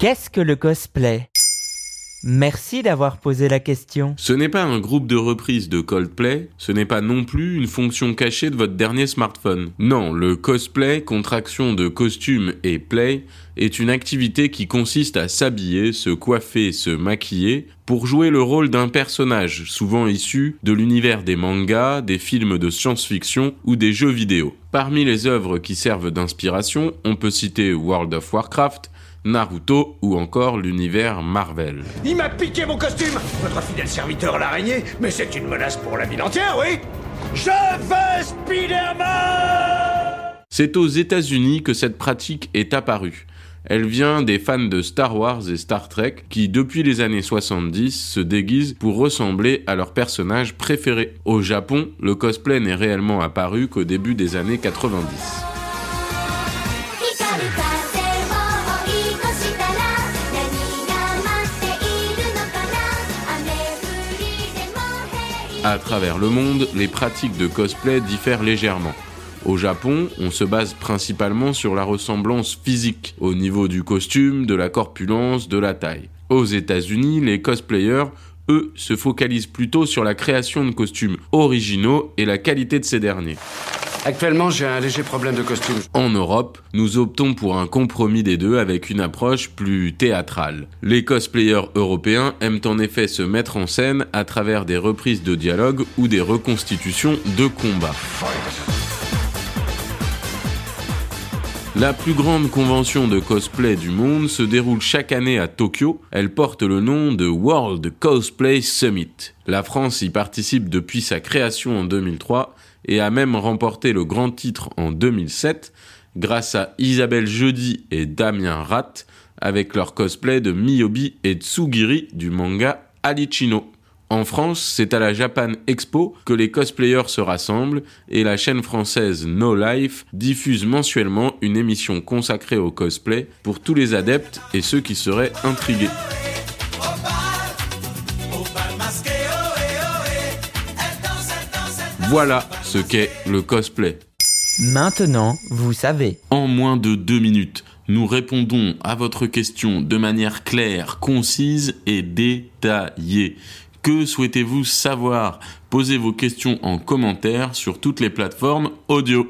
Qu'est-ce que le cosplay? Merci d'avoir posé la question. Ce n'est pas un groupe de reprises de Coldplay, ce n'est pas non plus une fonction cachée de votre dernier smartphone. Non, le cosplay, contraction de costume et play, est une activité qui consiste à s'habiller, se coiffer, se maquiller pour jouer le rôle d'un personnage, souvent issu de l'univers des mangas, des films de science-fiction ou des jeux vidéo. Parmi les œuvres qui servent d'inspiration, on peut citer World of Warcraft, Naruto ou encore l'univers Marvel. Il m'a piqué mon costume Votre fidèle serviteur l'araignée Mais c'est une menace pour la ville entière, oui Je veux Spider-Man C'est aux États-Unis que cette pratique est apparue. Elle vient des fans de Star Wars et Star Trek qui, depuis les années 70, se déguisent pour ressembler à leurs personnages préférés. Au Japon, le cosplay n'est réellement apparu qu'au début des années 90. À travers le monde, les pratiques de cosplay diffèrent légèrement. Au Japon, on se base principalement sur la ressemblance physique, au niveau du costume, de la corpulence, de la taille. Aux États-Unis, les cosplayers, eux, se focalisent plutôt sur la création de costumes originaux et la qualité de ces derniers. Actuellement, j'ai un léger problème de costume. En Europe, nous optons pour un compromis des deux avec une approche plus théâtrale. Les cosplayers européens aiment en effet se mettre en scène à travers des reprises de dialogue ou des reconstitutions de combats. La plus grande convention de cosplay du monde se déroule chaque année à Tokyo. Elle porte le nom de World Cosplay Summit. La France y participe depuis sa création en 2003 et a même remporté le grand titre en 2007 grâce à Isabelle Jeudi et Damien Rat avec leur cosplay de Miyobi et Tsugiri du manga Alichino. En France, c'est à la Japan Expo que les cosplayers se rassemblent et la chaîne française No Life diffuse mensuellement une émission consacrée au cosplay pour tous les adeptes et ceux qui seraient intrigués. Voilà ce qu'est le cosplay. Maintenant, vous savez. En moins de deux minutes, nous répondons à votre question de manière claire, concise et détaillée. Que souhaitez-vous savoir? Posez vos questions en commentaire sur toutes les plateformes audio.